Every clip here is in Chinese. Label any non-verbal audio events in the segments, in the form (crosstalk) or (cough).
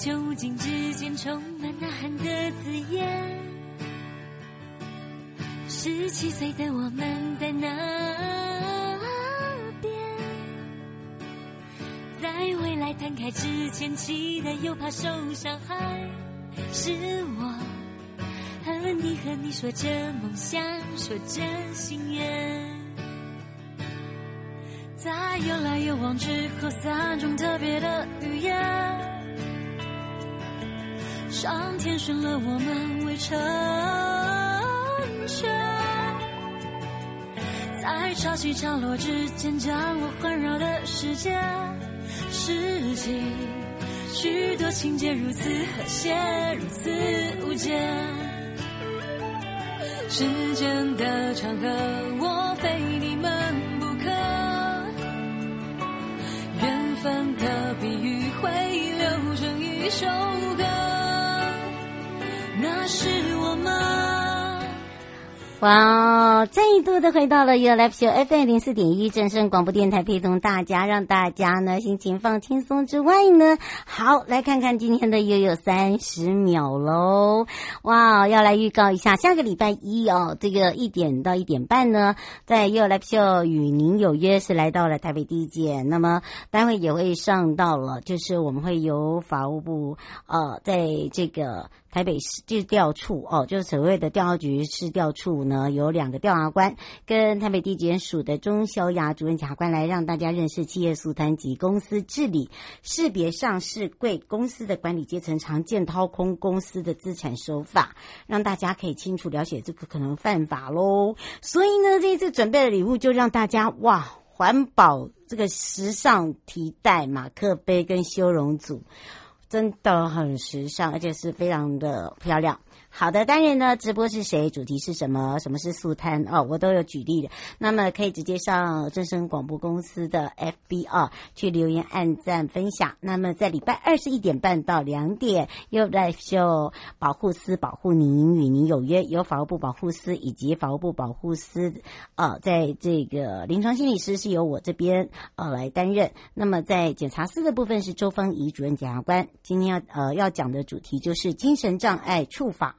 无穷无尽之间，充满呐喊的字眼。十七岁的我们在那边，在未来摊开之前，期待又怕受伤害。是我和你和你说着梦想，说着心愿，在有来有往之后，三种特别的语言。上天选了我们为成全，在潮起潮落之间，将我环绕的世界，世纪许多情节如此和谐，如此无间，时间的长河，我非你哇！再一度的回到了 ULF 九 FM 零四点一正声广播电台，陪同大家，让大家呢心情放轻松之外呢，好来看看今天的又有三十秒喽！哇，要来预告一下，下个礼拜一哦，这个一点到一点半呢，在 Your Life Show 与您有约是来到了台北地检，那么待会也会上到了，就是我们会由法务部呃，在这个。台北市地调处哦，就是所谓的调查局市调处呢，有两个调查官跟台北地检署的钟小雅主任检察官来让大家认识企业诉贪及公司治理，识别上市柜公司的管理阶层常见掏空公司的资产手法，让大家可以清楚了解这个可能犯法喽。所以呢，这一次准备的礼物就让大家哇，环保这个时尚提袋、马克杯跟修容组。真的很时尚，而且是非常的漂亮。好的，当然呢，直播是谁？主题是什么？什么是诉贪？哦，我都有举例的。那么可以直接上正声广播公司的 FB 啊，去留言、按赞、分享。那么在礼拜二十一点半到两点，又来秀保护司保护您，与您有约，由法务部保护司以及法务部保护司，呃，在这个临床心理师是由我这边呃来担任。那么在检察司的部分是周芳怡主任检察官。今天要呃要讲的主题就是精神障碍处罚。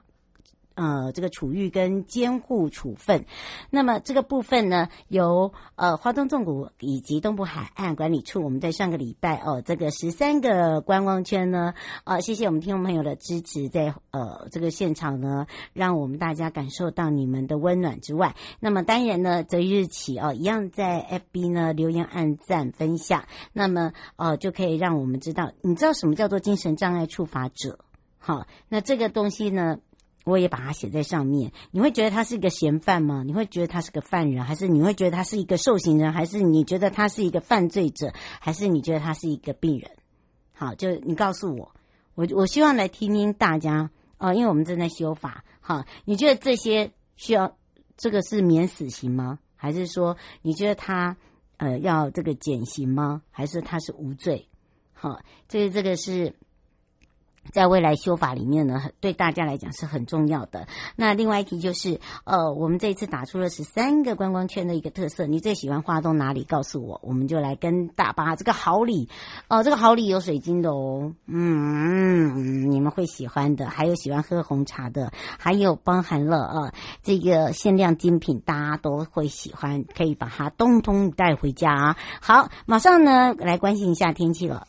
呃，这个处遇跟监护处分，那么这个部分呢，由呃花东纵谷以及东部海岸管理处，我们在上个礼拜哦，这个十三个观光圈呢，呃，谢谢我们听众朋友的支持，在呃这个现场呢，让我们大家感受到你们的温暖之外，那么当然呢，这日起哦，一样在 FB 呢留言、按赞、分享，那么呃就可以让我们知道，你知道什么叫做精神障碍处罚者？好，那这个东西呢，我也把它写在上面。你会觉得他是一个嫌犯吗？你会觉得他是个犯人，还是你会觉得他是一个受刑人，还是你觉得他是一个犯罪者，还是你觉得他是一个病人？好，就你告诉我，我我希望来听听大家哦、呃，因为我们正在修法。好，你觉得这些需要这个是免死刑吗？还是说你觉得他呃要这个减刑吗？还是他是无罪？好，这个这个是。在未来修法里面呢，对大家来讲是很重要的。那另外一题就是，呃，我们这一次打出了十三个观光圈的一个特色，你最喜欢花东哪里？告诉我，我们就来跟大巴这个好礼，哦、呃，这个好礼有水晶的哦，嗯，你们会喜欢的。还有喜欢喝红茶的，还有包含了呃这个限量精品，大家都会喜欢，可以把它通通带回家。好，马上呢来关心一下天气了。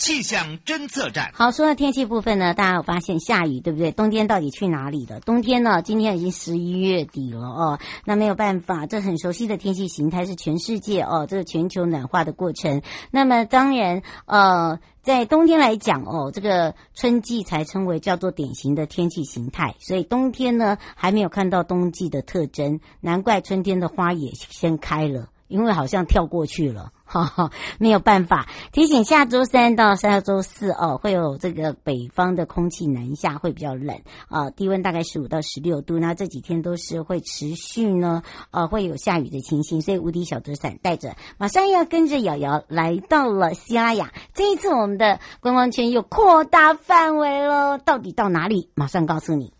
气象侦测站。好，说到天气部分呢，大家有发现下雨，对不对？冬天到底去哪里了？冬天呢，今天已经十一月底了哦，那没有办法，这很熟悉的天气形态是全世界哦，这个全球暖化的过程。那么当然，呃，在冬天来讲哦，这个春季才称为叫做典型的天气形态，所以冬天呢还没有看到冬季的特征，难怪春天的花也先开了。因为好像跳过去了，哈哈，没有办法。提醒下周三到下周四哦，会有这个北方的空气南下，会比较冷啊，低温大概十五到十六度。那这几天都是会持续呢，呃，会有下雨的情形，所以无敌小折伞带着，马上要跟着瑶瑶来到了西拉雅。这一次我们的观光圈又扩大范围了，到底到哪里？马上告诉你。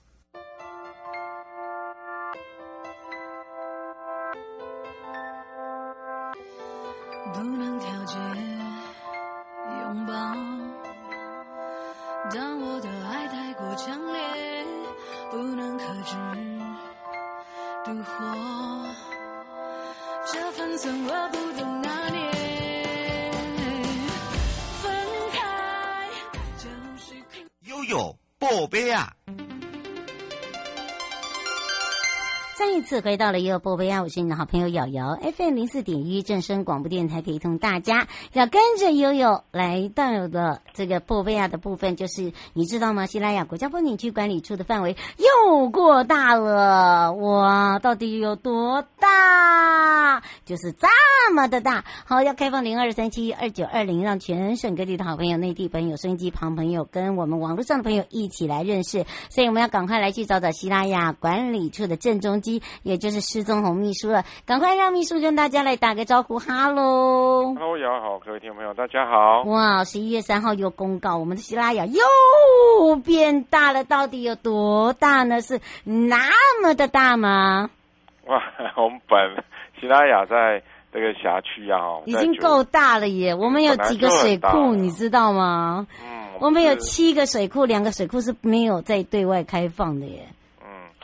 都有宝贝啊。再一次回到了悠悠宝贝亚，我是你的好朋友瑶瑶，FM 零四点一正声广播电台陪同大家，要跟着悠悠来到的这个宝贝亚的部分，就是你知道吗？西拉雅国家风景区管理处的范围又过大了，哇，到底有多大？就是这么的大。好，要开放零二三七二九二零，让全省各地的好朋友、内地朋友、收音机旁朋友跟我们网络上的朋友一起来认识，所以我们要赶快来去找找西拉雅管理处的正中基。也就是施宗红秘书了，赶快让秘书跟大家来打个招呼，哈喽，哈喽，瑶好，各位听众朋友，大家好。哇，十一月三号又公告，我们的希拉雅又变大了，到底有多大呢？是那么的大吗？哇，(laughs) 我们本希拉雅在这个辖区啊，已经够大了耶。我们有几个水库，你知道吗？嗯，我们有七个水库，两个水库是没有在对外开放的耶。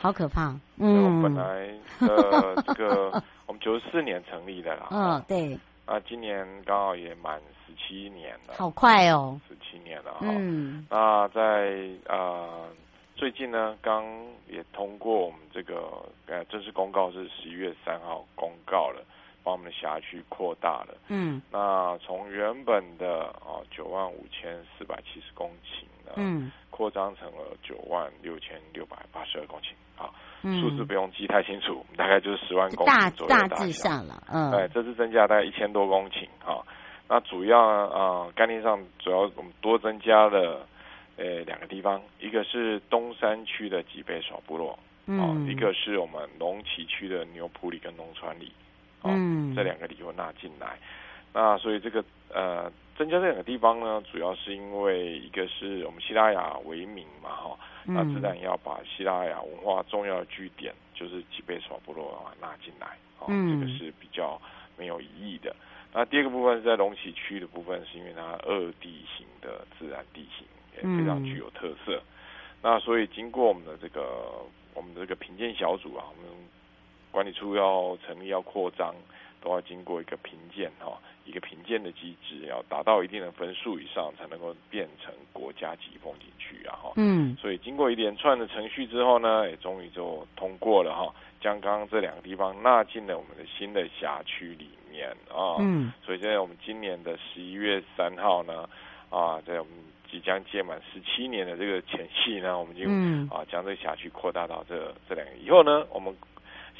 好可怕！嗯，我本来呃这个，(laughs) 我们九十四年成立的啦。嗯，对。啊，今年刚好也满十七年了。好快哦！十七年了哈。嗯。那在呃最近呢，刚也通过我们这个呃正式公告是十一月三号公告了，把我们的辖区扩大了。嗯。那从原本的啊九万五千四百七十公顷呢，嗯，扩张成了九万六千六百八十二公顷。啊，数字不用记太清楚，大概就是十万公顷左右大，大致上了。嗯，对，这次增加大概一千多公顷。啊，那主要啊，概念上主要我们多增加了呃两个地方，一个是东山区的脊背耍部落，嗯，一个是我们龙崎区的牛埔里跟农川里，嗯，这两个理由纳进来。那所以这个呃增加这两个地方呢，主要是因为一个是我们希腊雅为名嘛，哈。那自然要把希腊雅文化重要的据点，就是脊背耍部落的话纳进来，哦，这个是比较没有异议的。那第二个部分是在隆起区的部分，是因为它二地形的自然地形也非常具有特色。那所以经过我们的这个我们的这个评鉴小组啊，我们管理处要成立要扩张，都要经过一个评鉴哈。一个评鉴的机制，要达到一定的分数以上，才能够变成国家级风景区啊！哈，嗯，所以经过一连串的程序之后呢，也终于就通过了哈，将刚刚这两个地方纳进了我们的新的辖区里面啊。嗯，所以现在我们今年的十一月三号呢，啊，在我们即将届满十七年的这个前夕呢，我们就、嗯、啊将这个辖区扩大到这这两个。以后呢，我们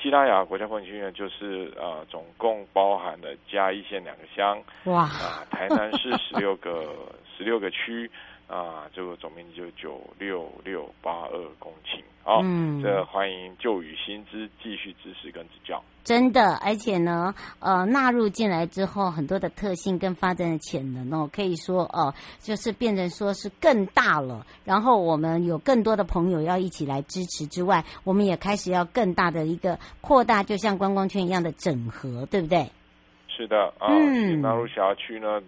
西拉雅国家风景区呢，就是呃总共包含了嘉义县两个乡，哇啊，台南市十六个十六个区。啊，这个总面积就九六六八二公顷，好，嗯，这欢迎旧与新知继续支持跟指教。真的，而且呢，呃，纳入进来之后，很多的特性跟发展的潜能哦，可以说哦、呃，就是变成说是更大了。然后我们有更多的朋友要一起来支持之外，我们也开始要更大的一个扩大，就像观光圈一样的整合，对不对？是的，啊、嗯，纳入辖区呢。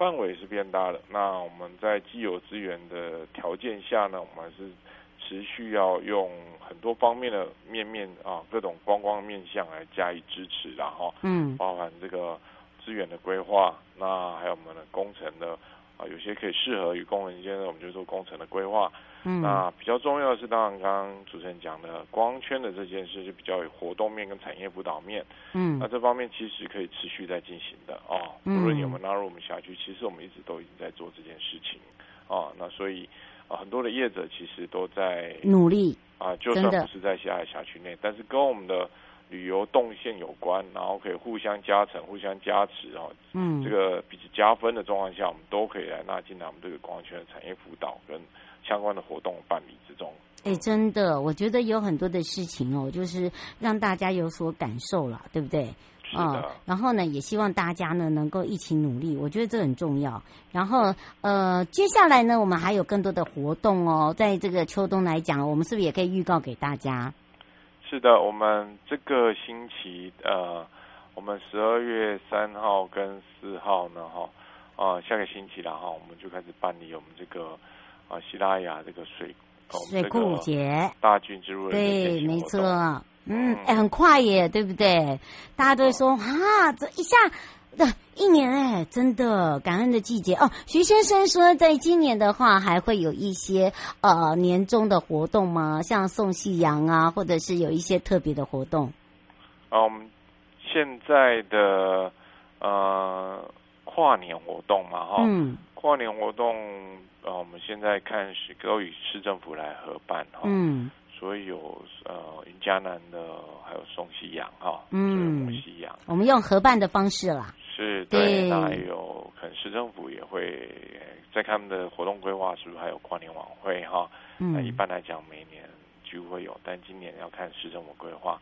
范围是变大的，那我们在既有资源的条件下呢，我们还是持续要用很多方面的面面啊，各种观光面向来加以支持，然后嗯，包含这个资源的规划，那还有我们的工程的。啊，有些可以适合于工人间的，我们就做工程的规划。嗯，那比较重要的是，当然刚刚主持人讲的光圈的这件事，就比较有活动面跟产业辅导面。嗯，那这方面其实可以持续在进行的哦。无论有没有纳入我们辖区，其实我们一直都已经在做这件事情。哦，那所以啊，很多的业者其实都在努力啊，就算不是在西拉雅辖区内，但是跟我们的。旅游动线有关，然后可以互相加成、互相加持哦。嗯，这个彼此加分的状况下，我们都可以来纳进来我们这个观光圈的产业辅导跟相关的活动办理之中。哎，真的，我觉得有很多的事情哦，就是让大家有所感受了，对不对？是的。哦，然后呢，也希望大家呢能够一起努力，我觉得这很重要。然后呃，接下来呢，我们还有更多的活动哦，在这个秋冬来讲，我们是不是也可以预告给大家？是的，我们这个星期，呃，我们十二月三号跟四号呢，哈，啊，下个星期了哈，我们就开始办理我们这个啊希拉雅这个水水库节大军之入的对，没错，嗯，哎，很快耶，对不对？大家都会说啊，这一下。对，一年哎，真的感恩的季节哦。徐先生说，在今年的话，还会有一些呃年终的活动吗？像送夕阳啊，或者是有一些特别的活动。嗯，现在的呃跨年活动嘛，哈、哦，嗯，跨年活动呃，我们现在看是都与市政府来合办哈，哦、嗯，所以有呃云嘉南的，还有送夕阳哈，哦、嗯，送夕阳，我们用合办的方式啦。是对，那还有可能市政府也会在他们的活动规划，是不是还有跨年晚会哈？嗯，那一般来讲每年就会有，但今年要看市政府规划。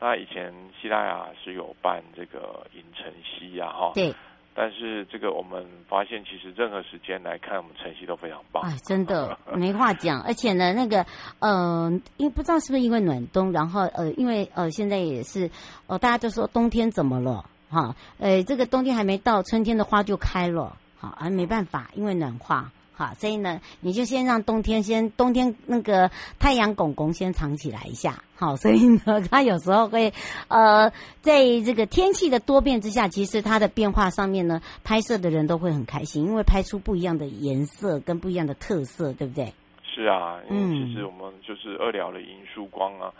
那以前西拉雅是有办这个迎晨曦呀哈，对。但是这个我们发现，其实任何时间来看，我们晨曦都非常棒。哎，真的 (laughs) 没话讲。而且呢，那个呃，因为不知道是不是因为暖冬，然后呃，因为呃现在也是呃，大家都说冬天怎么了？哈，呃，这个冬天还没到，春天的花就开了，好，而没办法，因为暖化，好，所以呢，你就先让冬天先冬天那个太阳拱拱先藏起来一下，好，所以呢，(laughs) 它有时候会，呃，在这个天气的多变之下，其实它的变化上面呢，拍摄的人都会很开心，因为拍出不一样的颜色跟不一样的特色，对不对？是啊，嗯，其实我们就是二疗的银曙光啊。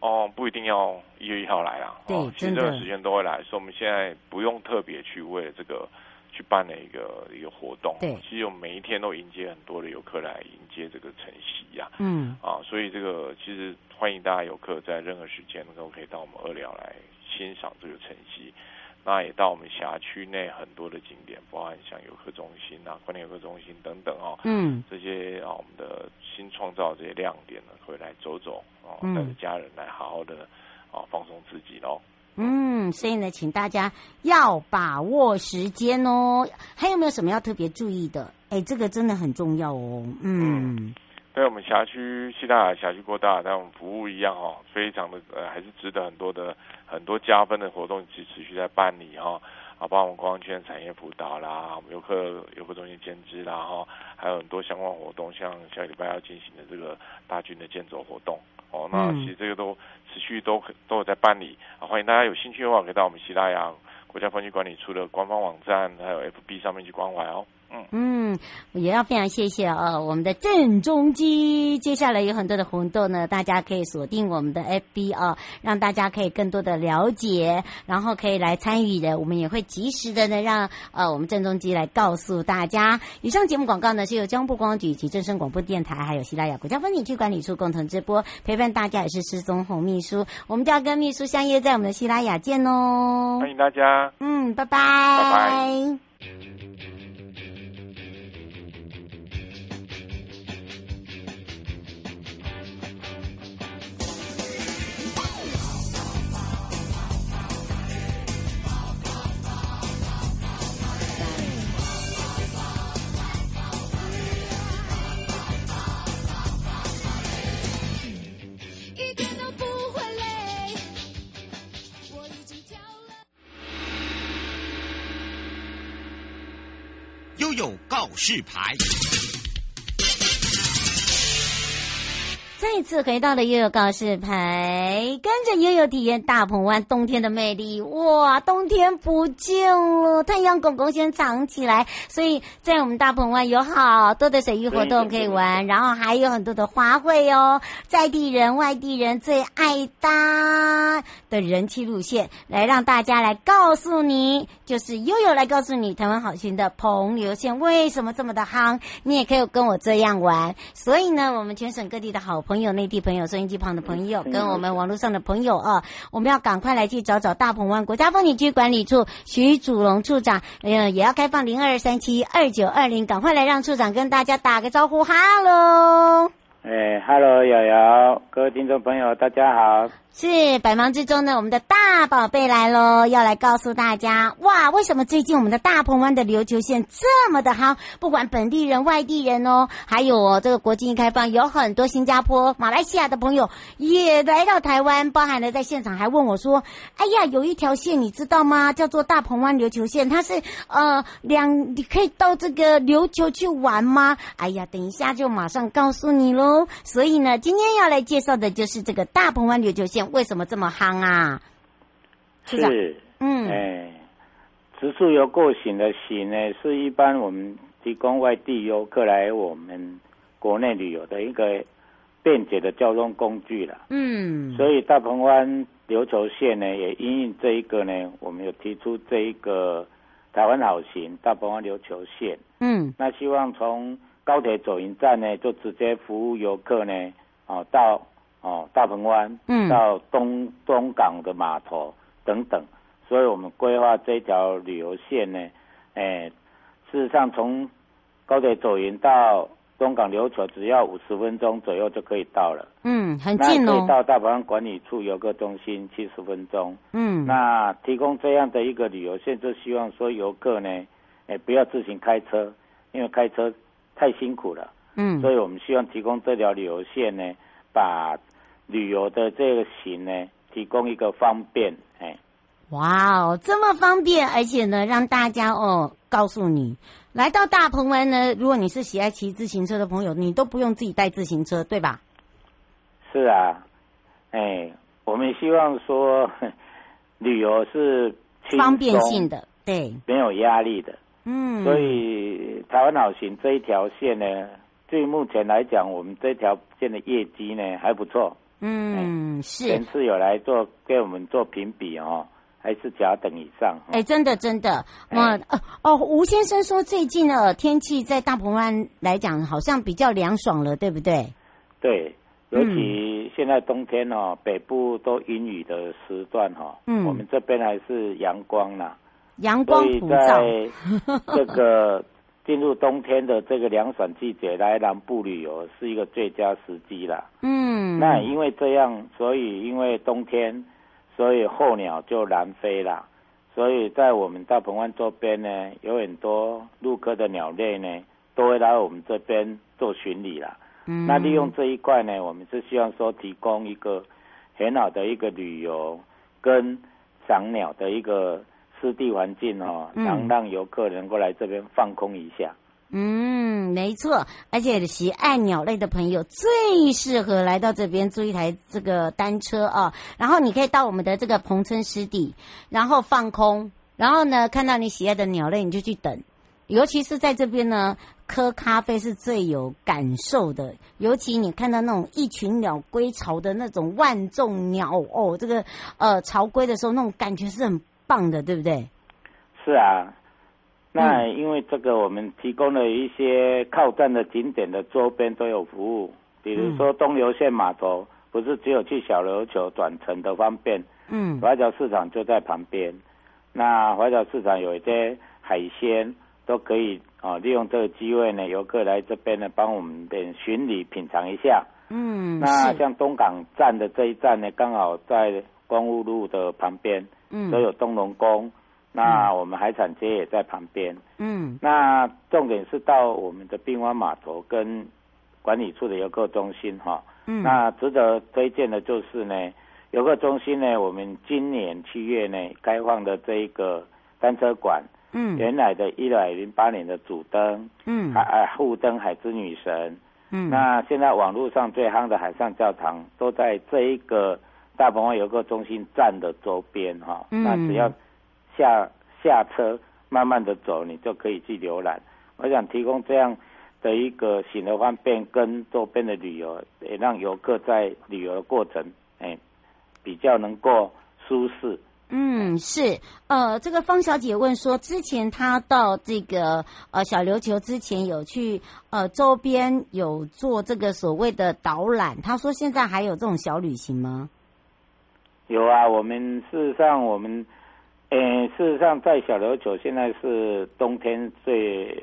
哦，不一定要一月一号来啊，对哦，其实这段时间都会来，所以我们现在不用特别去为了这个去办了一个一个活动。对，其实我们每一天都迎接很多的游客来迎接这个晨曦呀。嗯，啊，所以这个其实欢迎大家游客在任何时间都可以到我们二寮来欣赏这个晨曦。那也到我们辖区内很多的景点，包含像游客中心啊、观点游客中心等等哦。嗯，这些啊，我们的新创造这些亮点呢，会来走走啊，带着家人来好好的啊放松自己喽。嗯，所以呢，请大家要把握时间哦。还有没有什么要特别注意的？哎，这个真的很重要哦。嗯。嗯对我们辖区西大雅辖区扩大，但我们服务一样哈，非常的呃，还是值得很多的很多加分的活动，持持续在办理哈，啊，包括我们观光圈产业辅导啦，我们游客游客中心兼职啦哈，还有很多相关活动，像下礼拜要进行的这个大军的健走活动哦，那其实这个都持续都都有在办理啊，欢迎大家有兴趣的话，可以到我们西大雅国家风景管理处的官方网站还有 FB 上面去关怀哦。嗯嗯，也要非常谢谢哦，我们的郑中基。接下来有很多的活动呢，大家可以锁定我们的 FB 哦，让大家可以更多的了解，然后可以来参与的。我们也会及时的呢，让呃我们郑中基来告诉大家。以上节目广告呢，是由交通部观光局及正声广播电台还有西拉雅国家风景区管理处共同直播，陪伴大家也是施宗红秘书。我们就要跟秘书相约在我们的西拉雅见哦。欢迎大家。嗯，拜拜。拜拜。有告示牌。再次回到了悠悠告示牌，跟着悠悠体验大鹏湾冬天的魅力。哇，冬天不见了，太阳公公先藏起来，所以在我们大鹏湾有好多的水域活动可以玩，然后还有很多的花卉哦，在地人、外地人最爱搭的人气路线，来让大家来告诉你，就是悠悠来告诉你台湾好行的彭流线为什么这么的夯，你也可以跟我这样玩。所以呢，我们全省各地的好。朋友、内地朋友、收音机旁的朋友，跟我们网络上的朋友啊，我们要赶快来去找找大鹏湾国家风景区管理处徐祖龙处长，嗯，也要开放零二三七二九二零，赶快来让处长跟大家打个招呼，哈喽。哎，哈喽，瑶瑶，各位听众朋友，大家好。是百忙之中呢，我们的大宝贝来喽，要来告诉大家哇，为什么最近我们的大鹏湾的琉球线这么的好？不管本地人、外地人哦，还有，这个国境开放，有很多新加坡、马来西亚的朋友也来到台湾，包含了在现场还问我说：“哎呀，有一条线你知道吗？叫做大鹏湾琉球线，它是呃两，你可以到这个琉球去玩吗？”哎呀，等一下就马上告诉你喽。所以呢，今天要来介绍的就是这个大鹏湾琉球线。为什么这么夯啊？是，嗯，哎，食宿游过行的行呢，是一般我们提供外地游客来我们国内旅游的一个便捷的交通工具了。嗯，所以大鹏湾琉球线呢，也因应这一个呢，我们有提出这一个台湾好行大鹏湾琉球线。嗯，那希望从高铁左营站呢，就直接服务游客呢，哦，到。哦，大鹏湾，嗯，到东东港的码头等等，所以我们规划这条旅游线呢，哎，事实上从高铁左营到东港琉球只要五十分钟左右就可以到了，嗯，很近哦。可以到大鹏湾管理处游客中心七十分钟，嗯，那提供这样的一个旅游线，就希望说游客呢，哎，不要自行开车，因为开车太辛苦了，嗯，所以我们希望提供这条旅游线呢，把旅游的这个行呢，提供一个方便，哎，哇哦，这么方便，而且呢，让大家哦，告诉你，来到大鹏湾呢，如果你是喜爱骑自行车的朋友，你都不用自己带自行车，对吧？是啊，哎，我们希望说，(laughs) 旅游是方便性的，对，没有压力的，嗯，所以台湾好行这一条线呢，对目前来讲，我们这条线的业绩呢还不错。嗯，是。前次有来做给我们做评比哦，还是甲等以上。哎、欸，真的真的。哇、欸，哦哦，吴先生说最近的天气在大鹏湾来讲好像比较凉爽了，对不对？对，尤其现在冬天哦，北部都阴雨的时段哈，嗯，我们这边还是阳光啦，阳光普照。这个。进入冬天的这个凉爽季节来南部旅游是一个最佳时机啦。嗯，那因为这样，所以因为冬天，所以候鸟就南飞啦。所以在我们大鹏湾周边呢，有很多陆科的鸟类呢，都会来我们这边做巡礼啦。嗯，那利用这一块呢，我们是希望说提供一个很好的一个旅游跟赏鸟的一个。湿地环境哦，能让游客能够来这边放空一下。嗯，没错，而且喜爱鸟类的朋友最适合来到这边租一台这个单车啊，然后你可以到我们的这个彭村湿地，然后放空。然后呢，看到你喜爱的鸟类，你就去等。尤其是在这边呢，喝咖啡是最有感受的。尤其你看到那种一群鸟归巢的那种万众鸟哦，这个呃巢归的时候，那种感觉是很棒的，对不对？是啊。那因为这个，我们提供了一些靠站的景点的周边都有服务，比如说东流线码头，不是只有去小琉球转乘的方便，嗯，环礁市场就在旁边。那环礁市场有一些海鲜都可以啊，利用这个机会呢，游客来这边呢，帮我们点巡礼品尝一下。嗯，那像东港站的这一站呢，刚好在光复路的旁边，嗯，都有东龙宫。那我们海产街也在旁边，嗯，那重点是到我们的滨湾码头跟管理处的游客中心哈，嗯，那值得推荐的就是呢，游客中心呢，我们今年七月呢开放的这一个单车馆，嗯，原来的一百零八年的主灯，嗯，海护灯海之女神，嗯，那现在网络上最夯的海上教堂都在这一个大鹏湾游客中心站的周边哈，嗯，那只要。下下车，慢慢的走，你就可以去浏览。我想提供这样的一个行的方便跟周边的旅游，也让游客在旅游的过程，哎，比较能够舒适。嗯，是。呃，这个方小姐问说，之前她到这个呃小琉球之前有去呃周边有做这个所谓的导览，她说现在还有这种小旅行吗？有啊，我们事实上我们。嗯，事实上，在小琉球现在是冬天最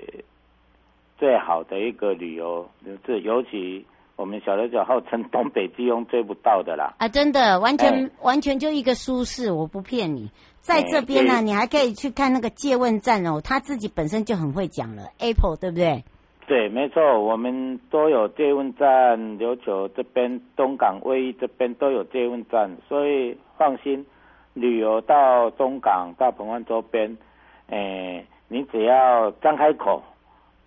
最好的一个旅游，是尤其我们小琉球号称东北季风追不到的啦。啊，真的，完全、欸、完全就一个舒适，我不骗你。在这边呢，欸、你还可以去看那个借问站哦，他自己本身就很会讲了，Apple 对不对？对，没错，我们都有借问站，琉球这边、东港、卫浴这边都有借问站，所以放心。旅游到东港、到澎湾周边，诶、欸，你只要张开口，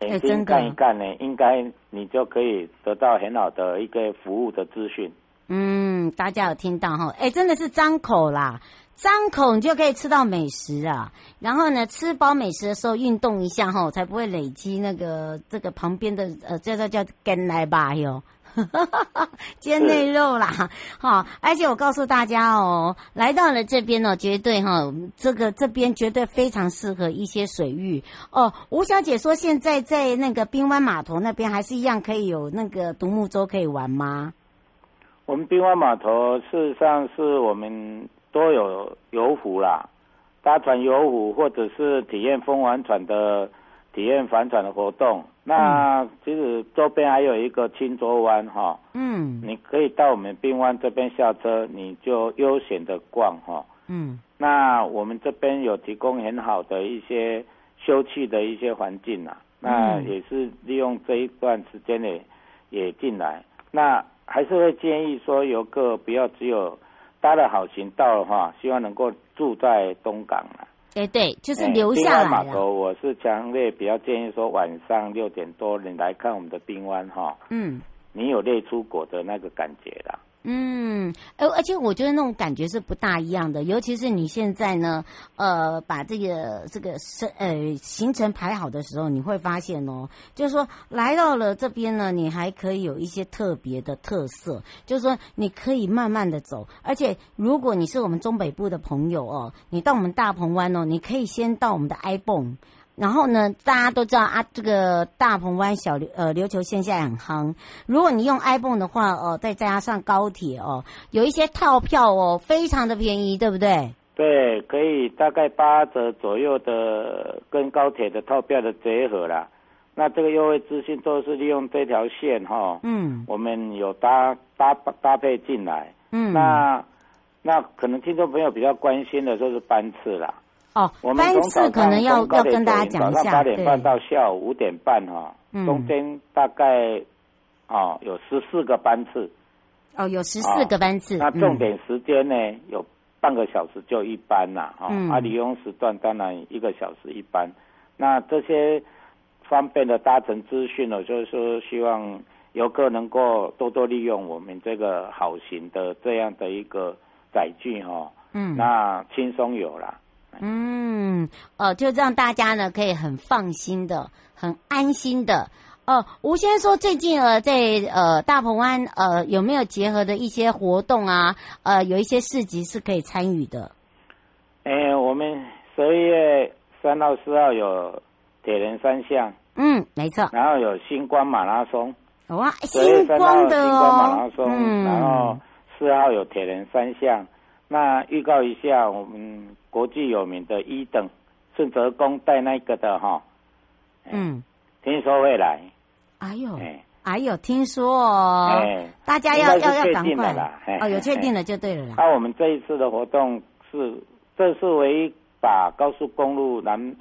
眼睛看一看呢，欸、应该你就可以得到很好的一个服务的资讯。嗯，大家有听到哈？哎、欸，真的是张口啦，张口你就可以吃到美食啊。然后呢，吃饱美食的时候运动一下哈，才不会累积那个这个旁边的呃，叫做叫跟来吧哟。(laughs) 煎内肉啦，好，而且我告诉大家哦，来到了这边哦，绝对哈，这个这边绝对非常适合一些水域哦。吴小姐说，现在在那个滨湾码头那边还是一样可以有那个独木舟可以玩吗？我们滨湾码头事实上是我们都有游湖啦，搭船游湖或者是体验风帆船的体验帆船的活动。那其实周边还有一个青洲湾哈，嗯，你可以到我们滨湾这边下车，你就悠闲的逛哈，嗯，那我们这边有提供很好的一些休憩的一些环境呐，那也是利用这一段时间呢也进来，那还是会建议说游客不要只有搭了好行道的话，希望能够住在东港啊。哎，对，就是留下码头，我是强烈比较建议说，晚上六点多你来看我们的冰湾哈，嗯，你有类出国的那个感觉啦。嗯，而而且我觉得那种感觉是不大一样的，尤其是你现在呢，呃，把这个这个是呃行程排好的时候，你会发现哦，就是说来到了这边呢，你还可以有一些特别的特色，就是说你可以慢慢的走，而且如果你是我们中北部的朋友哦，你到我们大鹏湾哦，你可以先到我们的 ibon。然后呢，大家都知道啊，这个大鹏湾小琉呃琉球线现在很夯。如果你用 iPhone 的话哦，再加上高铁哦，有一些套票哦，非常的便宜，对不对？对，可以大概八折左右的跟高铁的套票的结合啦。那这个优惠资讯都是利用这条线哈、哦，嗯，我们有搭搭搭配进来，嗯，那那可能听众朋友比较关心的就是班次啦。哦，我们班次可能要要跟大家讲一下，早上八点半到下午五点半哈，嗯、中间大概哦有十四个班次。哦，有十四个班次。哦、那重点时间呢，嗯、有半个小时就一班呐，哈、嗯，啊，利用时段当然一个小时一班。那这些方便的搭乘资讯呢，就是说希望游客能够多多利用我们这个好行的这样的一个载具哈，嗯，那轻松有啦。嗯，哦，就让大家呢可以很放心的、很安心的。哦，吴先生说最近呃在呃大鹏湾呃有没有结合的一些活动啊？呃，有一些市集是可以参与的。哎，我们十一月三到、四号有铁人三项，嗯，没错。然后有星光马拉松，哇，星光的哦，星光马拉松，嗯，然后四号有铁人三项。那预告一下，我们国际有名的一等顺泽公带那个的哈，嗯，听说会来。哎呦，哎呦，听说哦，大家要要要赶快了，哦，有确定了就对了啦。那我们这一次的活动是，这是唯一把高速公路南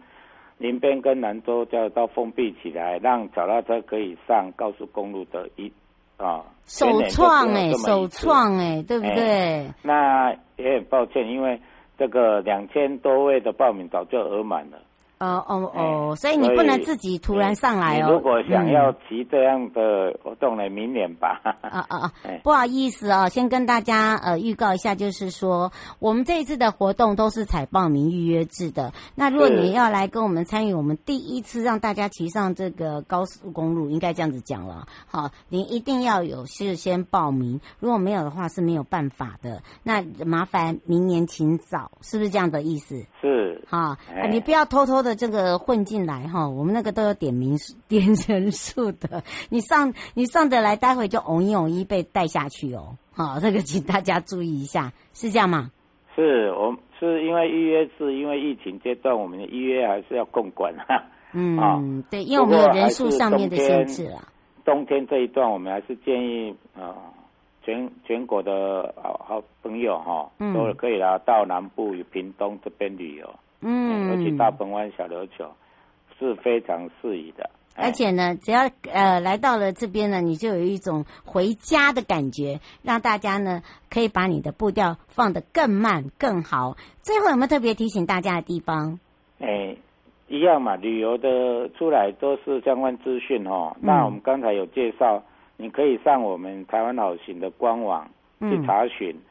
林边跟南州交流道封闭起来，让脚踏车可以上高速公路的一啊，首创哎，首创哎，对不对？那也很抱歉，因为这个两千多位的报名早就额满了。哦哦哦，所以你不能自己突然上来哦。如果想要提这样的活动呢，明年吧。啊啊啊！不好意思啊，先跟大家呃预告一下，就是说我们这一次的活动都是采报名预约制的。那如果你要来跟我们参与，我们第一次让大家骑上这个高速公路，应该这样子讲了。好，你一定要有事先报名，如果没有的话是没有办法的。那麻烦明年请早，是不是这样的意思？是。好，你不要偷偷的。这个混进来哈，我们那个都有点名点人数的，(laughs) 你上你上得来，待会就偶一偶一被带下去哦。好，这个请大家注意一下，是这样吗？是，我是因为预约是因为疫情阶段，我们的预约还是要共管哈。嗯，哦、对，因为我们有人数上面的限制了。冬天这一段，我们还是建议啊、呃，全全国的好好朋友哈，嗯、都可以来到南部与屏东这边旅游。嗯，尤其大鹏湾小琉球是非常适宜的，而且呢，只要呃来到了这边呢，你就有一种回家的感觉，让大家呢可以把你的步调放得更慢更好。最后有没有特别提醒大家的地方？哎，一样嘛，旅游的出来都是相关资讯哦。嗯、那我们刚才有介绍，你可以上我们台湾好行的官网去查询，嗯、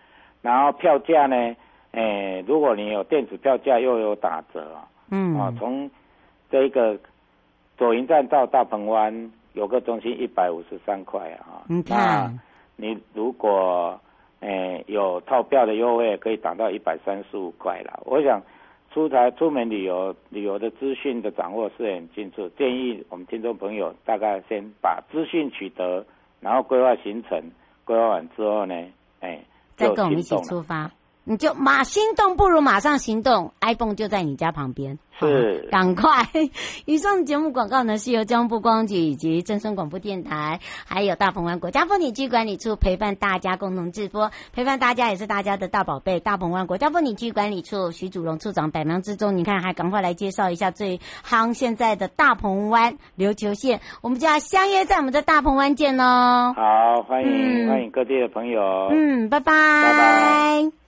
然后票价呢？哎，如果你有电子票价又有打折，嗯，啊，从这个左营站到大鹏湾游客中心一百五十三块啊，你看，那你如果哎有套票的优惠，可以打到一百三十五块了。我想出台出门旅游旅游的资讯的掌握是很清楚，建议我们听众朋友大概先把资讯取得，然后规划行程，规划完之后呢，哎，再跟我们一起出发。你就马心动不如马上行动，iPhone 就在你家旁边，是，赶快！以上节目广告呢是由交通部观光局以及正声广播电台，还有大鹏湾国家风景区管理处陪伴大家共同直播，陪伴大家也是大家的大宝贝。大鹏湾国家风景区管理处徐祖荣处长百忙之中，你看还赶快来介绍一下最夯现在的大鹏湾琉球线，我们就要相约在我们的大鹏湾见喽！好，欢迎、嗯、欢迎各地的朋友，嗯，拜拜，拜拜。